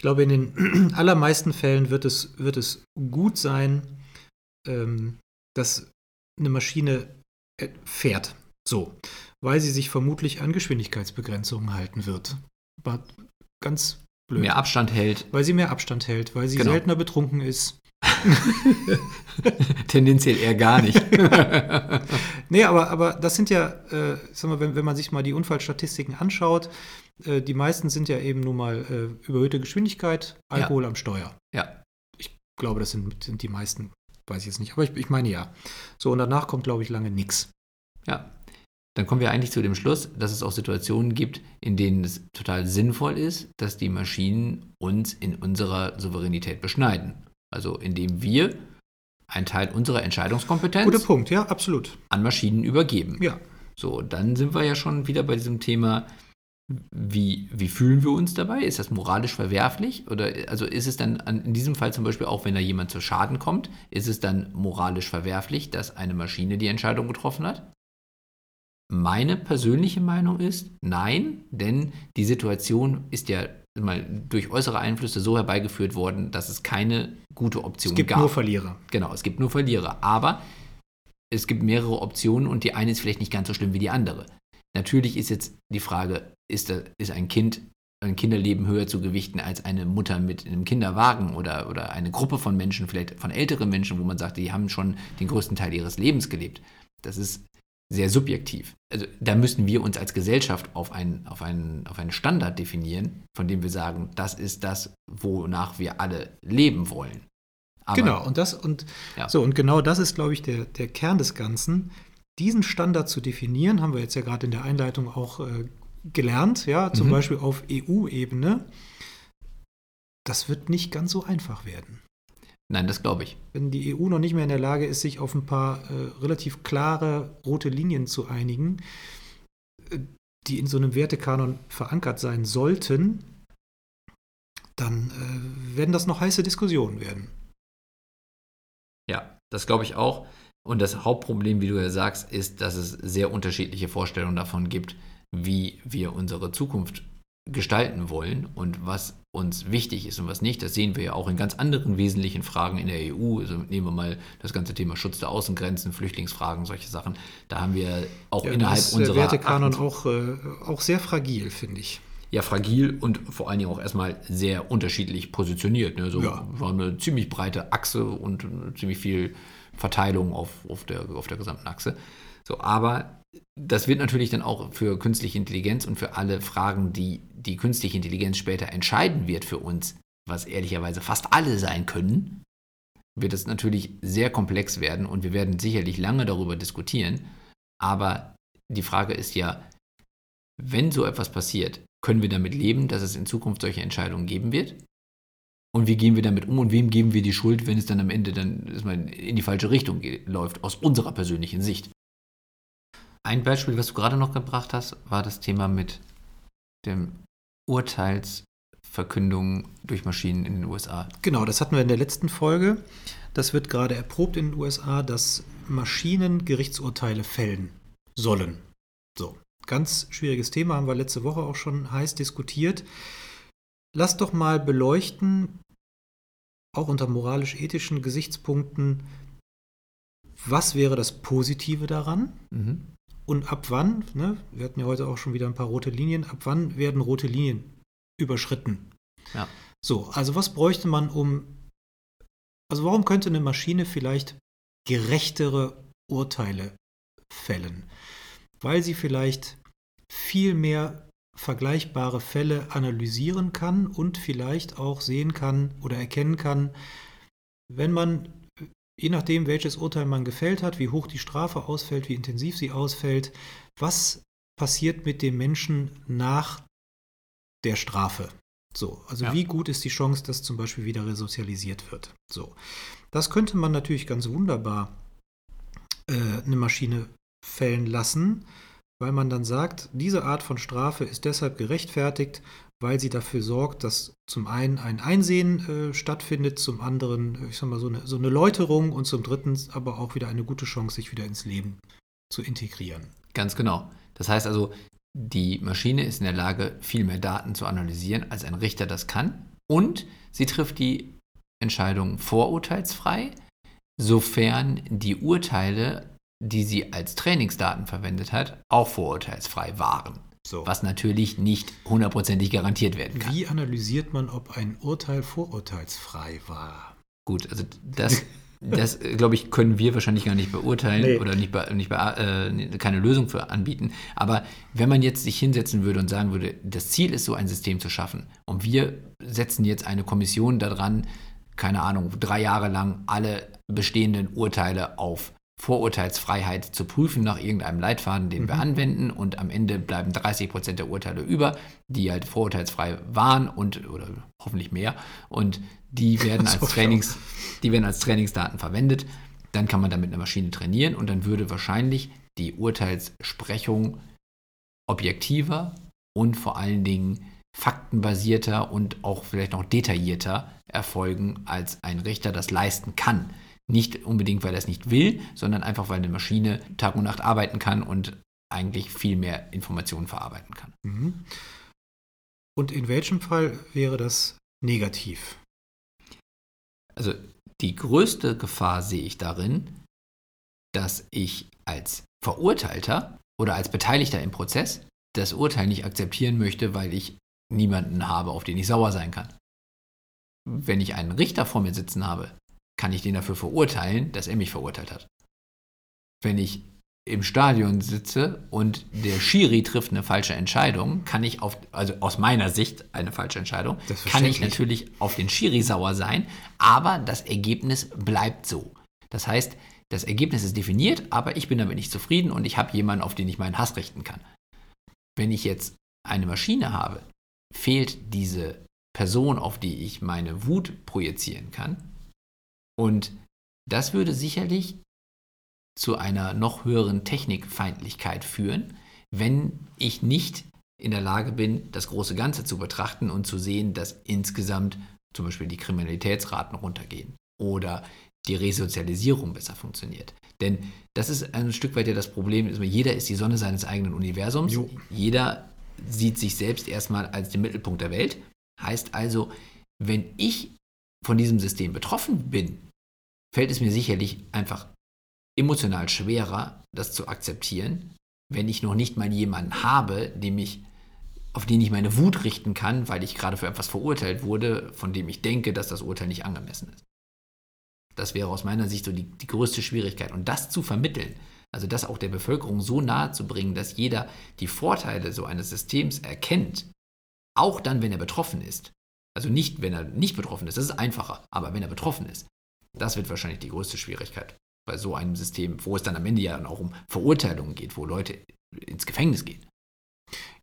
ich glaube, in den allermeisten Fällen wird es, wird es gut sein, ähm, dass eine Maschine äh, fährt. So. Weil sie sich vermutlich an Geschwindigkeitsbegrenzungen halten wird. Aber ganz blöd. Mehr Abstand hält. Weil sie mehr Abstand hält, weil sie genau. seltener betrunken ist. Tendenziell eher gar nicht. nee, aber, aber das sind ja, äh, sag mal, wenn, wenn man sich mal die Unfallstatistiken anschaut, äh, die meisten sind ja eben nun mal äh, überhöhte Geschwindigkeit, Alkohol ja. am Steuer. Ja. Ich glaube, das sind, sind die meisten, weiß ich jetzt nicht, aber ich, ich meine ja. So, und danach kommt, glaube ich, lange nichts. Ja. Dann kommen wir eigentlich zu dem Schluss, dass es auch Situationen gibt, in denen es total sinnvoll ist, dass die Maschinen uns in unserer Souveränität beschneiden. Also indem wir einen Teil unserer Entscheidungskompetenz Guter Punkt, ja, absolut. an Maschinen übergeben. Ja. So, dann sind wir ja schon wieder bei diesem Thema, wie, wie fühlen wir uns dabei? Ist das moralisch verwerflich? Oder also ist es dann an, in diesem Fall zum Beispiel auch, wenn da jemand zu Schaden kommt, ist es dann moralisch verwerflich, dass eine Maschine die Entscheidung getroffen hat? Meine persönliche Meinung ist nein, denn die Situation ist ja mal durch äußere Einflüsse so herbeigeführt worden, dass es keine gute Option gab. Es gibt gab. nur Verlierer. Genau, es gibt nur Verlierer. Aber es gibt mehrere Optionen und die eine ist vielleicht nicht ganz so schlimm wie die andere. Natürlich ist jetzt die Frage, ist, da, ist ein Kind, ein Kinderleben höher zu gewichten als eine Mutter mit einem Kinderwagen oder, oder eine Gruppe von Menschen, vielleicht von älteren Menschen, wo man sagt, die haben schon den größten Teil ihres Lebens gelebt. Das ist sehr subjektiv. Also da müssen wir uns als Gesellschaft auf einen, auf, einen, auf einen Standard definieren, von dem wir sagen, das ist das, wonach wir alle leben wollen. Aber, genau, und das und ja. so, und genau das ist, glaube ich, der, der Kern des Ganzen. Diesen Standard zu definieren, haben wir jetzt ja gerade in der Einleitung auch äh, gelernt, ja, zum mhm. Beispiel auf EU-Ebene. Das wird nicht ganz so einfach werden. Nein, das glaube ich. Wenn die EU noch nicht mehr in der Lage ist, sich auf ein paar äh, relativ klare rote Linien zu einigen, äh, die in so einem Wertekanon verankert sein sollten, dann äh, werden das noch heiße Diskussionen werden. Ja, das glaube ich auch. Und das Hauptproblem, wie du ja sagst, ist, dass es sehr unterschiedliche Vorstellungen davon gibt, wie wir unsere Zukunft gestalten wollen und was uns wichtig ist und was nicht. Das sehen wir ja auch in ganz anderen wesentlichen Fragen in der EU. Also nehmen wir mal das ganze Thema Schutz der Außengrenzen, Flüchtlingsfragen, solche Sachen. Da haben wir auch ja, innerhalb ist unserer. Der Wertekanon auch, äh, auch sehr fragil, finde ich. Ja, fragil und vor allen Dingen auch erstmal sehr unterschiedlich positioniert. Ne? So ja. war eine ziemlich breite Achse und ziemlich viel Verteilung auf, auf, der, auf der gesamten Achse. So, aber das wird natürlich dann auch für künstliche Intelligenz und für alle Fragen, die die künstliche Intelligenz später entscheiden wird für uns, was ehrlicherweise fast alle sein können, wird es natürlich sehr komplex werden und wir werden sicherlich lange darüber diskutieren. Aber die Frage ist ja, wenn so etwas passiert, können wir damit leben, dass es in Zukunft solche Entscheidungen geben wird? Und wie gehen wir damit um und wem geben wir die Schuld, wenn es dann am Ende dann in die falsche Richtung läuft, aus unserer persönlichen Sicht? Ein Beispiel, was du gerade noch gebracht hast, war das Thema mit dem Urteilsverkündung durch Maschinen in den USA. Genau, das hatten wir in der letzten Folge. Das wird gerade erprobt in den USA, dass Maschinen Gerichtsurteile fällen sollen. So, ganz schwieriges Thema, haben wir letzte Woche auch schon heiß diskutiert. Lass doch mal beleuchten, auch unter moralisch-ethischen Gesichtspunkten, was wäre das Positive daran? Mhm. Und ab wann, ne, wir hatten ja heute auch schon wieder ein paar rote Linien, ab wann werden rote Linien überschritten? Ja. So, also was bräuchte man, um Also warum könnte eine Maschine vielleicht gerechtere Urteile fällen? Weil sie vielleicht viel mehr vergleichbare Fälle analysieren kann und vielleicht auch sehen kann oder erkennen kann, wenn man, je nachdem, welches Urteil man gefällt hat, wie hoch die Strafe ausfällt, wie intensiv sie ausfällt, was passiert mit dem Menschen nach der Strafe. So, also ja. wie gut ist die Chance, dass zum Beispiel wieder resozialisiert wird. So, das könnte man natürlich ganz wunderbar äh, eine Maschine fällen lassen, weil man dann sagt, diese Art von Strafe ist deshalb gerechtfertigt, weil sie dafür sorgt, dass zum einen ein Einsehen äh, stattfindet, zum anderen, ich sag mal, so eine, so eine Läuterung und zum dritten aber auch wieder eine gute Chance, sich wieder ins Leben zu integrieren. Ganz genau. Das heißt also, die Maschine ist in der Lage, viel mehr Daten zu analysieren, als ein Richter das kann. Und sie trifft die Entscheidung vorurteilsfrei, sofern die Urteile die sie als Trainingsdaten verwendet hat, auch vorurteilsfrei waren. So. Was natürlich nicht hundertprozentig garantiert werden kann. Wie analysiert man, ob ein Urteil vorurteilsfrei war? Gut, also das, das glaube ich, können wir wahrscheinlich gar nicht beurteilen nee. oder nicht, nicht äh, keine Lösung für anbieten. Aber wenn man jetzt sich hinsetzen würde und sagen würde, das Ziel ist so ein System zu schaffen und wir setzen jetzt eine Kommission daran, keine Ahnung, drei Jahre lang alle bestehenden Urteile auf Vorurteilsfreiheit zu prüfen nach irgendeinem Leitfaden, den mhm. wir anwenden und am Ende bleiben 30 Prozent der Urteile über, die halt vorurteilsfrei waren und oder hoffentlich mehr und die werden als Trainings, die werden als Trainingsdaten verwendet. Dann kann man damit eine Maschine trainieren und dann würde wahrscheinlich die Urteilssprechung objektiver und vor allen Dingen faktenbasierter und auch vielleicht noch detaillierter erfolgen, als ein Richter das leisten kann. Nicht unbedingt, weil er es nicht will, sondern einfach, weil eine Maschine Tag und Nacht arbeiten kann und eigentlich viel mehr Informationen verarbeiten kann. Mhm. Und in welchem Fall wäre das negativ? Also die größte Gefahr sehe ich darin, dass ich als Verurteilter oder als Beteiligter im Prozess das Urteil nicht akzeptieren möchte, weil ich niemanden habe, auf den ich sauer sein kann. Wenn ich einen Richter vor mir sitzen habe, kann ich den dafür verurteilen, dass er mich verurteilt hat. Wenn ich im Stadion sitze und der Schiri trifft eine falsche Entscheidung, kann ich auf, also aus meiner Sicht eine falsche Entscheidung, kann ich natürlich auf den Schiri sauer sein, aber das Ergebnis bleibt so. Das heißt, das Ergebnis ist definiert, aber ich bin damit nicht zufrieden und ich habe jemanden, auf den ich meinen Hass richten kann. Wenn ich jetzt eine Maschine habe, fehlt diese Person, auf die ich meine Wut projizieren kann, und das würde sicherlich zu einer noch höheren Technikfeindlichkeit führen, wenn ich nicht in der Lage bin, das große Ganze zu betrachten und zu sehen, dass insgesamt zum Beispiel die Kriminalitätsraten runtergehen oder die Resozialisierung besser funktioniert. Denn das ist ein Stück weit ja das Problem, jeder ist die Sonne seines eigenen Universums, jo. jeder sieht sich selbst erstmal als den Mittelpunkt der Welt. Heißt also, wenn ich von diesem System betroffen bin, fällt es mir sicherlich einfach emotional schwerer, das zu akzeptieren, wenn ich noch nicht mal jemanden habe, dem ich, auf den ich meine Wut richten kann, weil ich gerade für etwas verurteilt wurde, von dem ich denke, dass das Urteil nicht angemessen ist. Das wäre aus meiner Sicht so die, die größte Schwierigkeit. Und das zu vermitteln, also das auch der Bevölkerung so nahe zu bringen, dass jeder die Vorteile so eines Systems erkennt, auch dann, wenn er betroffen ist. Also nicht, wenn er nicht betroffen ist, das ist einfacher, aber wenn er betroffen ist, das wird wahrscheinlich die größte Schwierigkeit bei so einem System, wo es dann am Ende ja dann auch um Verurteilungen geht, wo Leute ins Gefängnis gehen.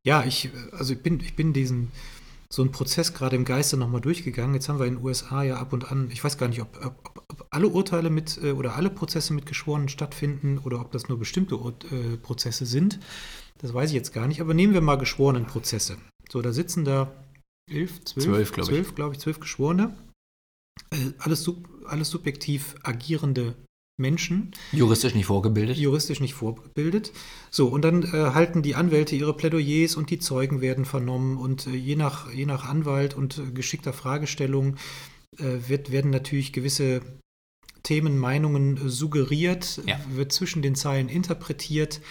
Ja, ich, also ich bin, ich bin diesen, so einen Prozess gerade im Geiste nochmal durchgegangen. Jetzt haben wir in den USA ja ab und an, ich weiß gar nicht, ob, ob, ob alle Urteile mit äh, oder alle Prozesse mit Geschworenen stattfinden oder ob das nur bestimmte äh, Prozesse sind. Das weiß ich jetzt gar nicht, aber nehmen wir mal geschworenen Prozesse. So, da sitzen da elf, zwölf, zwölf glaube ich. glaube ich, zwölf Geschworene. Äh, alles, sub, alles subjektiv agierende Menschen. Juristisch nicht vorgebildet. Juristisch nicht vorgebildet. So, und dann äh, halten die Anwälte ihre Plädoyers und die Zeugen werden vernommen und äh, je, nach, je nach Anwalt und äh, geschickter Fragestellung äh, wird, werden natürlich gewisse Themen, Meinungen suggeriert, ja. wird zwischen den Zeilen interpretiert.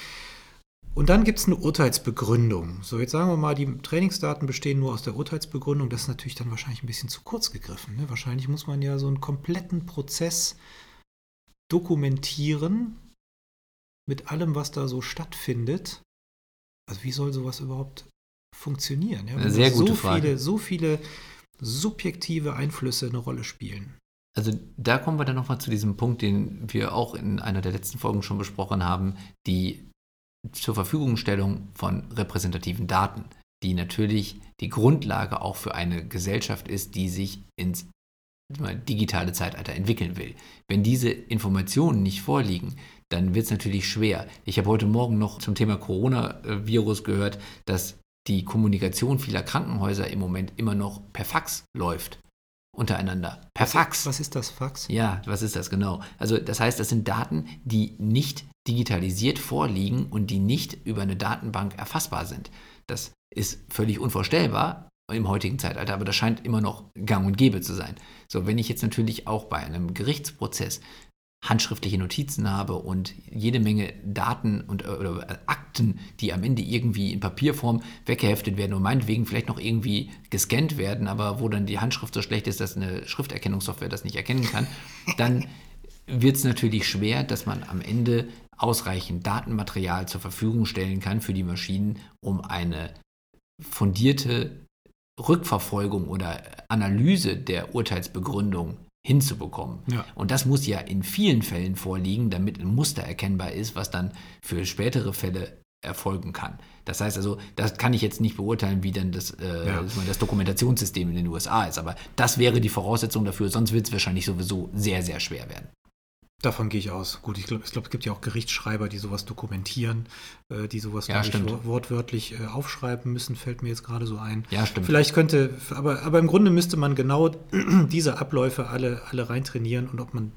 Und dann gibt es eine Urteilsbegründung. So, jetzt sagen wir mal, die Trainingsdaten bestehen nur aus der Urteilsbegründung. Das ist natürlich dann wahrscheinlich ein bisschen zu kurz gegriffen. Ne? Wahrscheinlich muss man ja so einen kompletten Prozess dokumentieren mit allem, was da so stattfindet. Also wie soll sowas überhaupt funktionieren? Ja? Sehr gute so Frage. Viele, so viele subjektive Einflüsse eine Rolle spielen. Also da kommen wir dann nochmal zu diesem Punkt, den wir auch in einer der letzten Folgen schon besprochen haben, die zur Verfügungstellung von repräsentativen Daten, die natürlich die Grundlage auch für eine Gesellschaft ist, die sich ins digitale Zeitalter entwickeln will. Wenn diese Informationen nicht vorliegen, dann wird es natürlich schwer. Ich habe heute Morgen noch zum Thema Coronavirus gehört, dass die Kommunikation vieler Krankenhäuser im Moment immer noch per Fax läuft untereinander. Per Fax. Was ist das Fax? Ja, was ist das genau? Also das heißt, das sind Daten, die nicht digitalisiert vorliegen und die nicht über eine Datenbank erfassbar sind. Das ist völlig unvorstellbar im heutigen Zeitalter, aber das scheint immer noch gang und gäbe zu sein. So, wenn ich jetzt natürlich auch bei einem Gerichtsprozess handschriftliche Notizen habe und jede Menge Daten und äh, oder Akten, die am Ende irgendwie in Papierform weggeheftet werden und meinetwegen vielleicht noch irgendwie gescannt werden, aber wo dann die Handschrift so schlecht ist, dass eine Schrifterkennungssoftware das nicht erkennen kann, dann wird es natürlich schwer, dass man am Ende ausreichend Datenmaterial zur Verfügung stellen kann für die Maschinen, um eine fundierte Rückverfolgung oder Analyse der Urteilsbegründung hinzubekommen. Ja. Und das muss ja in vielen Fällen vorliegen, damit ein Muster erkennbar ist, was dann für spätere Fälle erfolgen kann. Das heißt also, das kann ich jetzt nicht beurteilen, wie denn das, äh, Ja. das Dokumentationssystem in den USA ist, aber das wäre die Voraussetzung dafür, sonst wird es wahrscheinlich sowieso sehr, sehr schwer werden. Davon gehe ich aus. Gut, ich glaube, glaub, es gibt ja auch Gerichtsschreiber, die sowas dokumentieren, äh, die sowas Ja, wortwörtlich äh, aufschreiben müssen, fällt mir jetzt gerade so ein. Ja, stimmt. Vielleicht könnte, aber, aber im Grunde müsste man genau diese Abläufe alle, alle reintrainieren und ob man,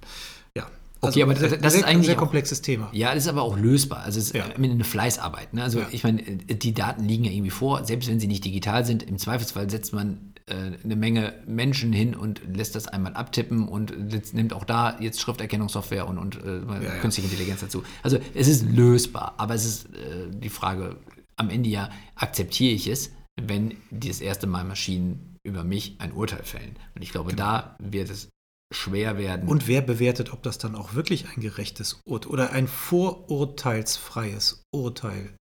ja. Okay, aber sehr, das ist eigentlich sehr auch- komplexes Thema. Ja, das ist aber auch lösbar. Also es ist Ja. eine Fleißarbeit. Ne? Also Ja. ich meine, die Daten liegen ja irgendwie vor, selbst wenn sie nicht digital sind. Im Zweifelsfall setzt man äh, eine Menge Menschen hin und lässt das einmal abtippen und nimmt auch da jetzt Schrifterkennungssoftware und, und äh, ja. künstliche Intelligenz dazu. Also es ist lösbar, aber es ist äh, die Frage, am Ende ja, akzeptiere ich es, wenn das erste Mal Maschinen über mich ein Urteil fällen. Und ich glaube, da wird es schwer werden. Und wer bewertet, ob das dann auch wirklich ein gerechtes Urteil oder ein vorurteilsfreies Urteil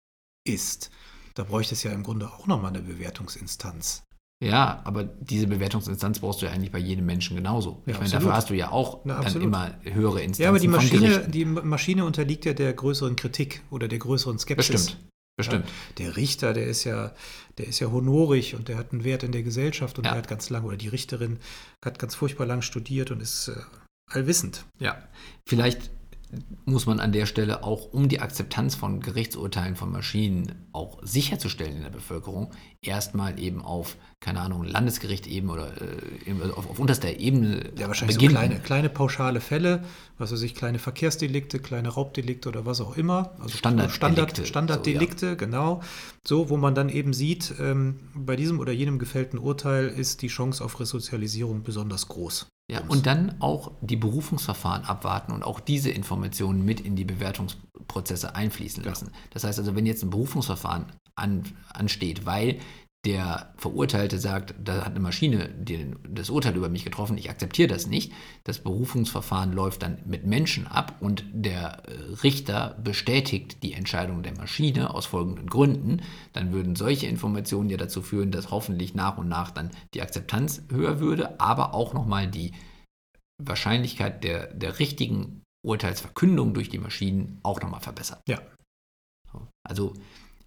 ist? Da bräuchte es ja im Grunde auch nochmal eine Bewertungsinstanz. Ja, aber diese Bewertungsinstanz brauchst du ja eigentlich bei jedem Menschen genauso. Ja, ich meine, dafür hast du ja auch Na, dann immer höhere Instanzen Ja, aber die Maschine, die Maschine unterliegt ja der größeren Kritik oder der größeren Skepsis. Bestimmt, bestimmt. Der Richter, der ist ja, der ist ja honorig und der hat einen Wert in der Gesellschaft und Ja. der hat ganz lang, oder die Richterin hat ganz furchtbar lang studiert und ist äh, allwissend. Ja, vielleicht muss man an der Stelle auch, um die Akzeptanz von Gerichtsurteilen von Maschinen auch sicherzustellen in der Bevölkerung, erstmal eben auf, keine Ahnung, Landesgericht eben oder äh, auf, auf unterster Ebene Ja, wahrscheinlich beginnen. so kleine, kleine pauschale Fälle, was weiß ich, kleine Verkehrsdelikte, kleine Raubdelikte oder was auch immer. Also Standarddelikte, Standard, Standarddelikte, genau. So, wo man dann eben sieht, ähm, bei diesem oder jenem gefällten Urteil ist die Chance auf Resozialisierung besonders groß. Ja, und dann auch die Berufungsverfahren abwarten und auch diese Informationen mit in die Bewertungsprozesse einfließen Ja. lassen. Das heißt also, wenn jetzt ein Berufungsverfahren an, ansteht, weil der Verurteilte sagt, da hat eine Maschine den, das Urteil über mich getroffen, ich akzeptiere das nicht. Das Berufungsverfahren läuft dann mit Menschen ab und der äh, Richter bestätigt die Entscheidung der Maschine aus folgenden Gründen. Dann würden solche Informationen ja dazu führen, dass hoffentlich nach und nach dann die Akzeptanz höher würde, aber auch nochmal die Wahrscheinlichkeit der, der richtigen Urteilsverkündung durch die Maschinen auch nochmal verbessert. Ja. So. Also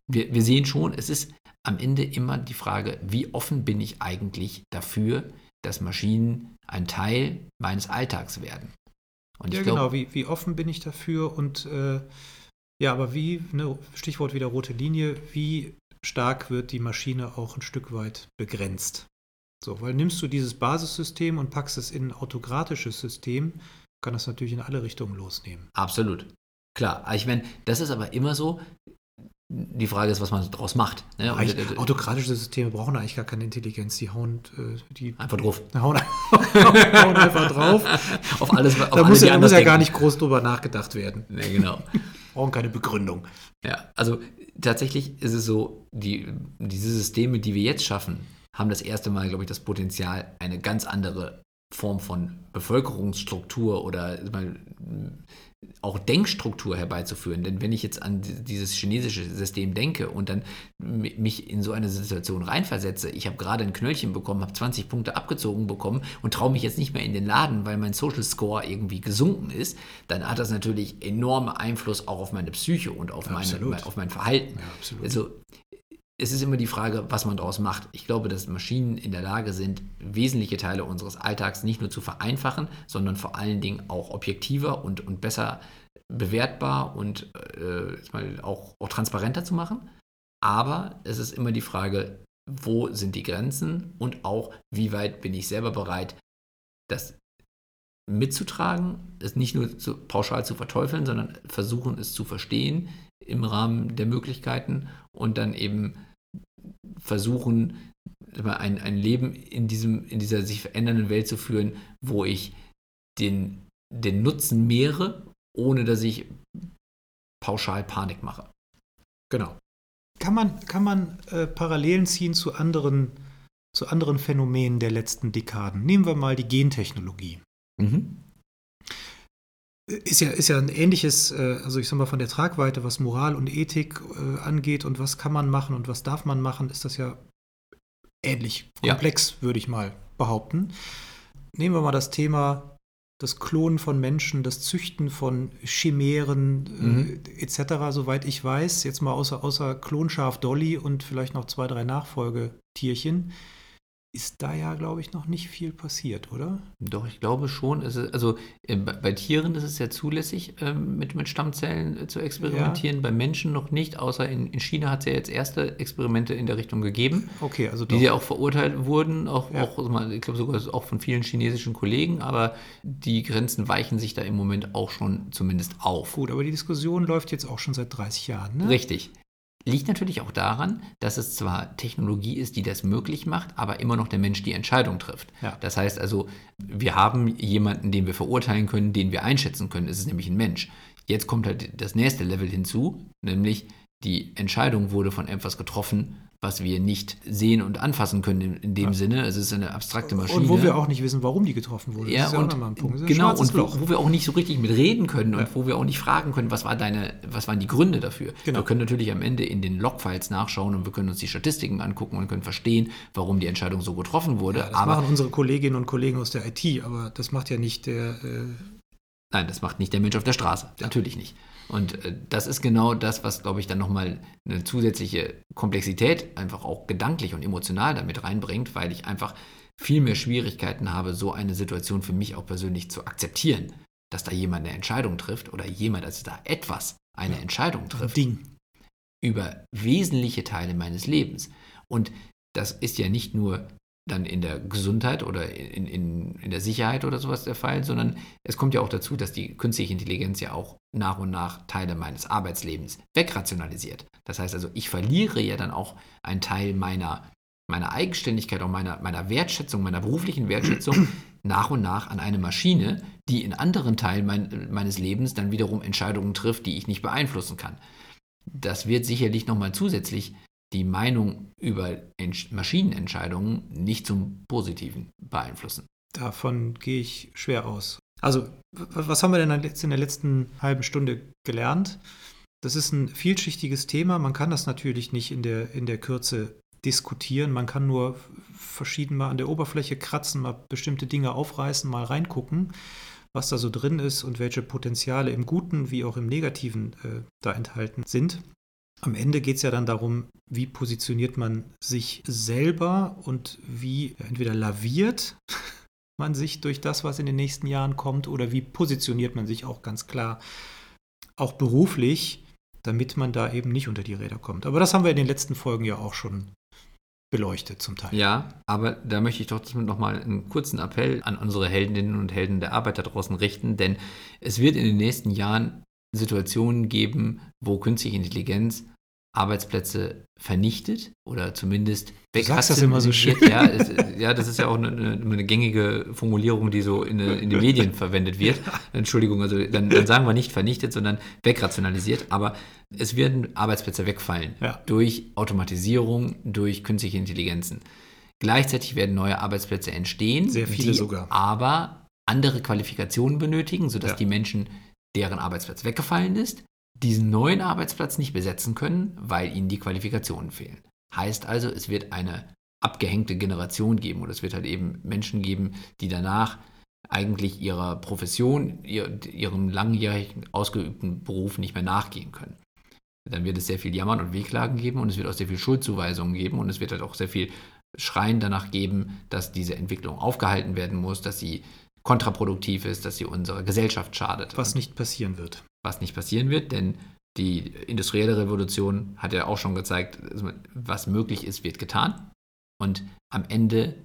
wir, wir sehen schon, es ist am Ende immer die Frage, wie offen bin ich eigentlich dafür, dass Maschinen ein Teil meines Alltags werden. Und Ja, ich genau, wie, wie offen bin ich dafür und äh, ja, aber wie, ne, Stichwort wieder rote Linie, wie stark wird die Maschine auch ein Stück weit begrenzt? So, weil nimmst du dieses Basissystem und packst es in ein autokratisches System, kann das natürlich in alle Richtungen losnehmen. absolut. Klar, ich meine, das ist aber immer so. Die Frage ist, was man daraus macht. Ne? Und, Eigentlich, äh, autokratische Systeme brauchen eigentlich gar keine Intelligenz, die hauen äh, die Einfach drauf. hauen, hauen einfach drauf. auf alles, auf Da alle, muss, ja, muss ja gar nicht groß drüber nachgedacht werden. Nee, genau. Brauchen keine Begründung. Ja, also tatsächlich ist es so, die, diese Systeme, die wir jetzt schaffen, haben das erste Mal, glaube ich, das Potenzial, eine ganz andere Form von Bevölkerungsstruktur oder auch Denkstruktur herbeizuführen. Denn wenn ich jetzt an dieses chinesische System denke und dann mich in so eine Situation reinversetze, ich habe gerade ein Knöllchen bekommen, habe 20 Punkte abgezogen bekommen und traue mich jetzt nicht mehr in den Laden, weil mein Social Score irgendwie gesunken ist, dann hat das natürlich enormen Einfluss auch auf meine Psyche und auf, meine, auf mein Verhalten. Ja, also es ist immer die Frage, was man daraus macht. Ich glaube, dass Maschinen in der Lage sind, wesentliche Teile unseres Alltags nicht nur zu vereinfachen, sondern vor allen Dingen auch objektiver und, und besser bewertbar und äh, auch, auch transparenter zu machen. Aber es ist immer die Frage, wo sind die Grenzen und auch, wie weit bin ich selber bereit, das mitzutragen, es nicht nur zu, pauschal zu verteufeln, sondern versuchen, es zu verstehen im Rahmen der Möglichkeiten und dann eben versuchen, ein, ein Leben in, diesem, in dieser sich verändernden Welt zu führen, wo ich den, den Nutzen mehre, ohne dass ich pauschal Panik mache. Genau. Kann man, kann man äh, Parallelen ziehen zu anderen, zu anderen Phänomenen der letzten Dekaden? Nehmen wir mal die Gentechnologie. Mhm. Ist ja, ist ja ein ähnliches, äh, also ich sag mal von der Tragweite, was Moral und Ethik äh, angeht und was kann man machen und was darf man machen, ist das ja ähnlich komplex, ja. würde ich mal behaupten. Nehmen wir mal das Thema das Klonen von Menschen, das Züchten von Chimären mhm. äh, etc., soweit ich weiß, jetzt mal außer, außer Klonschaf Dolly und vielleicht noch zwei, drei Nachfolgetierchen, ist da ja, glaube ich, noch nicht viel passiert, oder? Doch, ich glaube schon. Ist, also äh, bei Tieren ist es ja zulässig, ähm, mit, mit Stammzellen äh, zu experimentieren, ja. bei Menschen noch nicht, außer in, in China hat es ja jetzt erste Experimente in der Richtung gegeben, okay, also die ja auch verurteilt wurden, auch, ja. auch ich glaube sogar auch von vielen chinesischen Kollegen, aber die Grenzen weichen sich da im Moment auch schon zumindest auf. Gut, aber die Diskussion läuft jetzt auch schon seit 30 Jahren, ne? Richtig. Liegt natürlich auch daran, dass es zwar Technologie ist, die das möglich macht, aber immer noch der Mensch die Entscheidung trifft. Ja. Das heißt also, wir haben jemanden, den wir verurteilen können, den wir einschätzen können. Es ist nämlich ein Mensch. Jetzt kommt halt das nächste Level hinzu, nämlich die Entscheidung wurde von etwas getroffen, was wir nicht sehen und anfassen können in, in dem ja. Sinne. Es ist eine abstrakte Maschine. Und wo wir auch nicht wissen, warum die getroffen wurde. Ja, das ist ja und, auch ein Punkt. Genau, und wo, wo, wir auch nicht so richtig mit reden können ja. und wo wir auch nicht fragen können, was, war deine, was waren die Gründe dafür. Genau. Wir können natürlich am Ende in den Logfiles nachschauen und wir können uns die Statistiken angucken und können verstehen, warum die Entscheidung so getroffen wurde. das aber, machen unsere Kolleginnen und Kollegen aus der IT, aber das macht ja nicht der... Äh Nein, das macht nicht der Mensch auf der Straße. Natürlich nicht. Und äh, das ist genau das, was, glaube ich, dann nochmal eine zusätzliche Komplexität einfach auch gedanklich und emotional damit reinbringt, weil ich einfach viel mehr Schwierigkeiten habe, so eine Situation für mich auch persönlich zu akzeptieren, dass da jemand eine Entscheidung trifft oder jemand, also da etwas eine ja, Entscheidung trifft. Ding. Über wesentliche Teile meines Lebens. Und das ist ja nicht nur dann in der Gesundheit oder in, in, in der Sicherheit oder sowas der Fall, sondern es kommt ja auch dazu, dass die künstliche Intelligenz ja auch nach und nach Teile meines Arbeitslebens wegrationalisiert. Das heißt also, ich verliere ja dann auch einen Teil meiner, meiner Eigenständigkeit, auch meiner, meiner Wertschätzung, meiner beruflichen Wertschätzung nach und nach an eine Maschine, die in anderen Teilen mein, meines Lebens dann wiederum Entscheidungen trifft, die ich nicht beeinflussen kann. Das wird sicherlich nochmal zusätzlich die Meinung über Maschinenentscheidungen nicht zum Positiven beeinflussen. Davon gehe ich schwer aus. Also, was haben wir denn in der letzten halben Stunde gelernt? Das ist ein vielschichtiges Thema. Man kann das natürlich nicht in der, in der Kürze diskutieren. Man kann nur verschieden mal an der Oberfläche kratzen, mal bestimmte Dinge aufreißen, mal reingucken, was da so drin ist und welche Potenziale im Guten wie auch im Negativen äh, da enthalten sind. Am Ende geht es ja dann darum, wie positioniert man sich selber und wie entweder laviert man sich durch das, was in den nächsten Jahren kommt, oder wie positioniert man sich auch ganz klar, auch beruflich, damit man da eben nicht unter die Räder kommt. Aber das haben wir in den letzten Folgen ja auch schon beleuchtet zum Teil. Ja, aber da möchte ich doch nochmal einen kurzen Appell an unsere Heldinnen und Helden der Arbeit da draußen richten, denn es wird in den nächsten Jahren Situationen geben, wo künstliche Intelligenz Arbeitsplätze vernichtet oder zumindest Du sagst das immer so schön. Ja, es, ja, das ist ja auch eine, eine, gängige Formulierung, die so in, in den Medien verwendet wird. Entschuldigung, also dann, dann, sagen wir nicht vernichtet, sondern wegrationalisiert. Aber es werden Arbeitsplätze wegfallen ja. durch Automatisierung, durch künstliche Intelligenzen. Gleichzeitig werden neue Arbeitsplätze entstehen, Sehr viele die sogar. aber andere Qualifikationen benötigen, sodass Ja. die Menschen, deren Arbeitsplatz weggefallen ist, diesen neuen Arbeitsplatz nicht besetzen können, weil ihnen die Qualifikationen fehlen. Heißt also, es wird eine abgehängte Generation geben oder es wird halt eben Menschen geben, die danach eigentlich ihrer Profession, ihr, ihrem langjährigen ausgeübten Beruf nicht mehr nachgehen können. Dann wird es sehr viel Jammern und Wehklagen geben und es wird auch sehr viel Schuldzuweisungen geben und es wird halt auch sehr viel Schreien danach geben, dass diese Entwicklung aufgehalten werden muss, dass sie kontraproduktiv ist, dass sie unserer Gesellschaft schadet. Was nicht passieren wird. was nicht passieren wird, denn die industrielle Revolution hat ja auch schon gezeigt, was möglich ist, wird getan. Und am Ende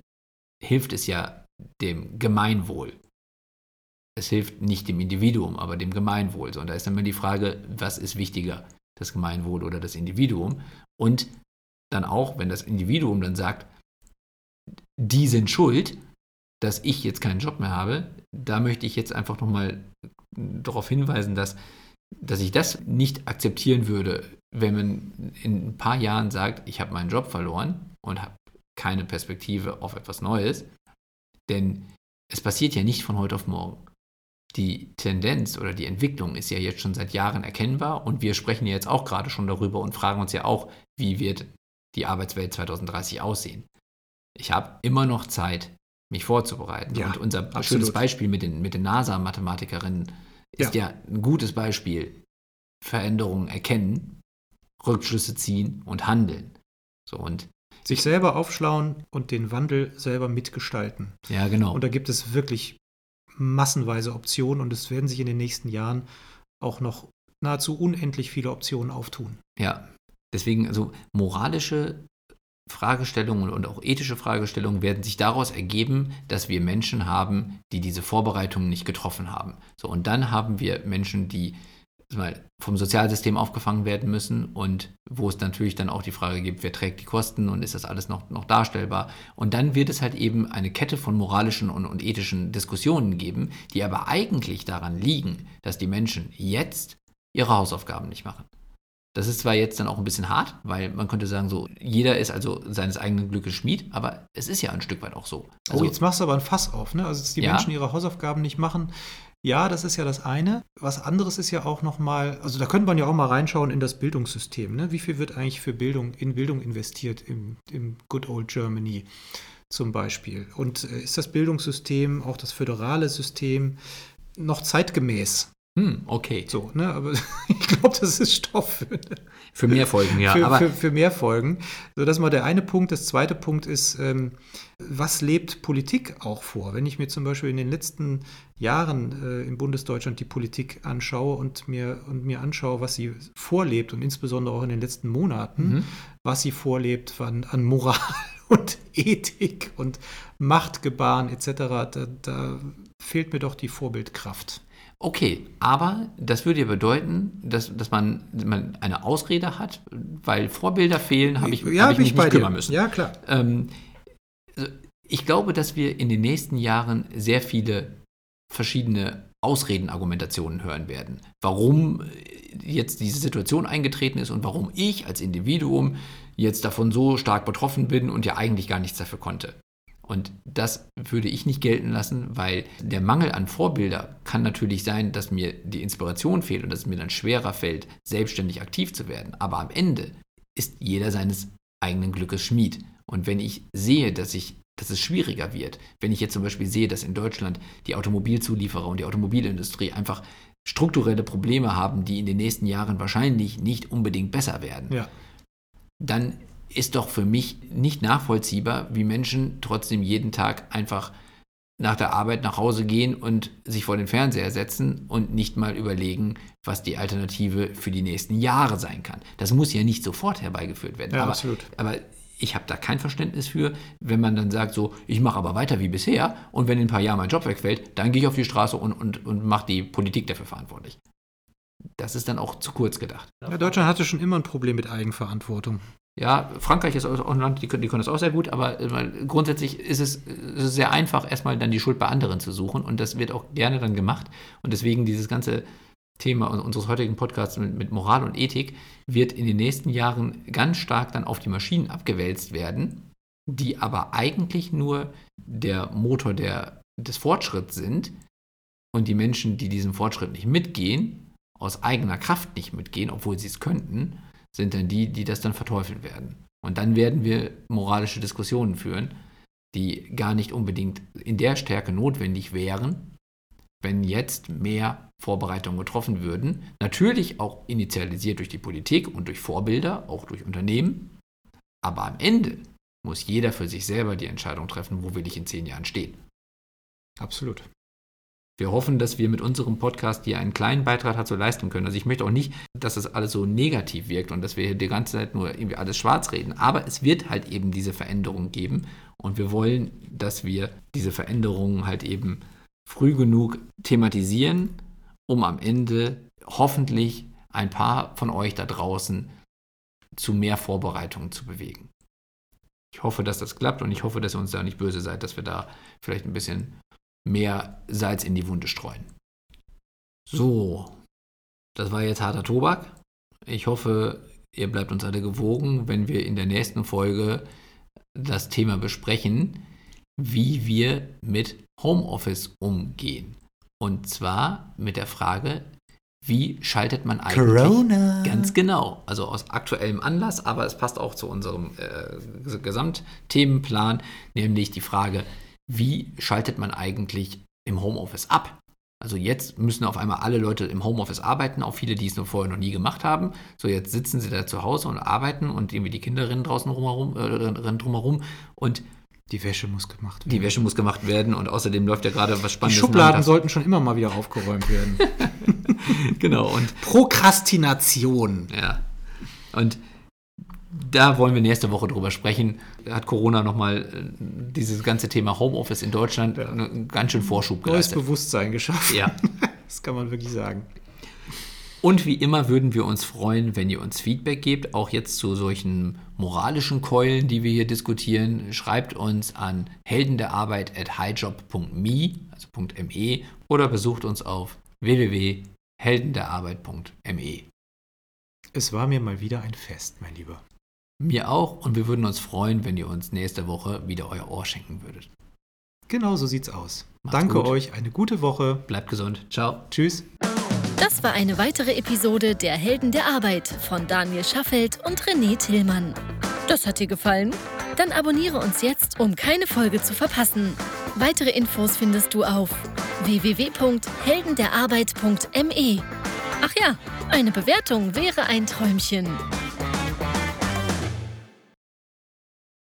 hilft es ja dem Gemeinwohl. Es hilft nicht dem Individuum, aber dem Gemeinwohl. So, und da ist dann immer die Frage, was ist wichtiger, das Gemeinwohl oder das Individuum? Und dann auch, wenn das Individuum dann sagt, die sind schuld, dass ich jetzt keinen Job mehr habe, da möchte ich jetzt einfach nochmal darauf hinweisen, dass, dass ich das nicht akzeptieren würde, wenn man in ein paar Jahren sagt, ich habe meinen Job verloren und habe keine Perspektive auf etwas Neues. Denn es passiert ja nicht von heute auf morgen. Die Tendenz oder die Entwicklung ist ja jetzt schon seit Jahren erkennbar und wir sprechen ja jetzt auch gerade schon darüber und fragen uns ja auch, wie wird die Arbeitswelt 2030 aussehen. Ich habe immer noch Zeit, mich vorzubereiten. Ja, und unser absolut. schönes Beispiel mit den, mit den NASA-Mathematikerinnen ist ja. ein gutes Beispiel. Veränderungen erkennen, Rückschlüsse ziehen und handeln. So und Sich selber aufschlauen und den Wandel selber mitgestalten. ja, genau. Und da gibt es wirklich massenweise Optionen und es werden sich in den nächsten Jahren auch noch nahezu unendlich viele Optionen auftun. Ja, deswegen, also moralische Fragestellungen und auch ethische Fragestellungen werden sich daraus ergeben, dass wir Menschen haben, die diese Vorbereitungen nicht getroffen haben. So, und dann haben wir Menschen, die mal, vom Sozialsystem aufgefangen werden müssen und wo es natürlich dann auch die Frage gibt, wer trägt die Kosten und ist das alles noch, noch darstellbar. Und dann wird es halt eben eine Kette von moralischen und, und ethischen Diskussionen geben, die aber eigentlich daran liegen, dass die Menschen jetzt ihre Hausaufgaben nicht machen. Das ist zwar jetzt dann auch ein bisschen hart, weil man könnte sagen, so, jeder ist also seines eigenen Glückes Schmied, aber es ist ja ein Stück weit auch so. Also, oh, jetzt machst du aber ein Fass auf, ne? Also, dass die Ja. Menschen ihre Hausaufgaben nicht machen. Ja, das ist ja das eine. Was anderes ist ja auch nochmal, also da könnte man ja auch mal reinschauen in das Bildungssystem. Ne? Wie viel wird eigentlich für Bildung, in Bildung investiert im, im Good Old Germany zum Beispiel? Und äh, ist das Bildungssystem, auch das föderale System, noch zeitgemäß? Hm, okay. So, ne? Aber ich glaube, das ist Stoff für, Für mehr Folgen, ja. für, aber für, für mehr Folgen. So, das ist mal der eine Punkt. Das zweite Punkt ist, ähm, was lebt Politik auch vor? Wenn ich mir zum Beispiel in den letzten Jahren äh, im Bundesdeutschland die Politik anschaue und mir, und mir anschaue, was sie vorlebt und insbesondere auch in den letzten Monaten, Mhm. was sie vorlebt an, an Moral und Ethik und Machtgebaren etc., da, da fehlt mir doch die Vorbildkraft. Okay, aber das würde ja bedeuten, dass, dass man, man eine Ausrede hat, weil Vorbilder fehlen, habe ich, ja, hab ich mich nicht dir. kümmern müssen. Ja, klar. Ähm, also ich glaube, dass wir in den nächsten Jahren sehr viele verschiedene Ausredenargumentationen hören werden, warum jetzt diese Situation eingetreten ist und warum ich als Individuum jetzt davon so stark betroffen bin und ja eigentlich gar nichts dafür konnte. Und das würde ich nicht gelten lassen, weil der Mangel an Vorbilder kann natürlich sein, dass mir die Inspiration fehlt und dass es mir dann schwerer fällt, selbstständig aktiv zu werden. Aber am Ende ist jeder seines eigenen Glückes Schmied. Und wenn ich sehe, dass ich dass es schwieriger wird, wenn ich jetzt zum Beispiel sehe, dass in Deutschland die Automobilzulieferer und die Automobilindustrie einfach strukturelle Probleme haben, die in den nächsten Jahren wahrscheinlich nicht unbedingt besser werden, Ja. dann ist doch für mich nicht nachvollziehbar, wie Menschen trotzdem jeden Tag einfach nach der Arbeit nach Hause gehen und sich vor den Fernseher setzen und nicht mal überlegen, was die Alternative für die nächsten Jahre sein kann. Das muss ja nicht sofort herbeigeführt werden. Ja, aber, absolut. aber ich habe da kein Verständnis für, wenn man dann sagt, so, ich mache aber weiter wie bisher und wenn in ein paar Jahren mein Job wegfällt, dann gehe ich auf die Straße und, und, und mache die Politik dafür verantwortlich. das ist dann auch zu kurz gedacht. Ja, Deutschland hatte schon immer ein Problem mit Eigenverantwortung. Ja, Frankreich ist auch ein Land, die können, die können das auch sehr gut, aber äh, grundsätzlich ist es, es sehr einfach, erstmal dann die Schuld bei anderen zu suchen und das wird auch gerne dann gemacht. Und deswegen dieses ganze Thema unseres heutigen Podcasts mit, mit, Moral und Ethik wird in den nächsten Jahren ganz stark dann auf die Maschinen abgewälzt werden, die aber eigentlich nur der Motor der, des Fortschritts sind und die Menschen, die diesen Fortschritt nicht mitgehen, aus eigener Kraft nicht mitgehen, obwohl sie es könnten, sind dann die, die das dann verteufeln werden. Und dann werden wir moralische Diskussionen führen, die gar nicht unbedingt in der Stärke notwendig wären, wenn jetzt mehr Vorbereitungen getroffen würden. Natürlich auch initialisiert durch die Politik und durch Vorbilder, auch durch Unternehmen. Aber am Ende muss jeder für sich selber die Entscheidung treffen, wo will ich in zehn Jahren stehen. Absolut. Wir hoffen, dass wir mit unserem Podcast hier einen kleinen Beitrag dazu leisten können. Also ich möchte auch nicht, dass das alles so negativ wirkt und dass wir hier die ganze Zeit nur irgendwie alles schwarz reden. Aber es wird halt eben diese Veränderungen geben und wir wollen, dass wir diese Veränderungen halt eben früh genug thematisieren, um am Ende hoffentlich ein paar von euch da draußen zu mehr Vorbereitungen zu bewegen. Ich hoffe, dass das klappt und ich hoffe, dass ihr uns da nicht böse seid, dass wir da vielleicht ein bisschen mehr Salz in die Wunde streuen. So, das war jetzt harter Tobak. Ich hoffe, ihr bleibt uns alle gewogen, wenn wir in der nächsten Folge das Thema besprechen, wie wir mit Homeoffice umgehen. Und zwar mit der Frage, wie schaltet man eigentlich Corona. ganz genau, also aus aktuellem Anlass, aber es passt auch zu unserem äh, Gesamtthemenplan, nämlich die Frage, wie schaltet man eigentlich im Homeoffice ab? Also jetzt müssen auf einmal alle Leute im Homeoffice arbeiten, auch viele, die es nur vorher noch nie gemacht haben. So jetzt sitzen sie da zu Hause und arbeiten und irgendwie die Kinder rennen draußen rumherum, äh, rennen drumherum und die Wäsche muss gemacht werden. Die Wäsche muss gemacht werden und außerdem läuft ja gerade was Spannendes. Die Schubladen sollten schon immer mal wieder aufgeräumt werden. genau und Prokrastination. Ja. Und da wollen wir nächste Woche drüber sprechen. Hat Corona nochmal äh, dieses ganze Thema Homeoffice in Deutschland ja. einen ganz schön Vorschub geleistet. Neues Bewusstsein geschaffen. Ja. das kann man wirklich sagen. Und wie immer würden wir uns freuen, wenn ihr uns Feedback gebt, auch jetzt zu solchen moralischen Keulen, die wir hier diskutieren. Schreibt uns an heldenderarbeit at highjob.me, also .me, oder besucht uns auf www.heldenderarbeit.me. Es war mir mal wieder ein Fest, mein Lieber. Mir auch und wir würden uns freuen, wenn ihr uns nächste Woche wieder euer Ohr schenken würdet. Genau so sieht's aus. Macht's Danke gut. euch, eine gute Woche. Bleibt gesund. Ciao. Tschüss. Das war eine weitere Episode der Helden der Arbeit von Daniel Schaffelt und René Tillmann. Das hat dir gefallen? Dann abonniere uns jetzt, um keine Folge zu verpassen. Weitere Infos findest du auf www.heldenderarbeit.me. Ach ja, eine Bewertung wäre ein Träumchen.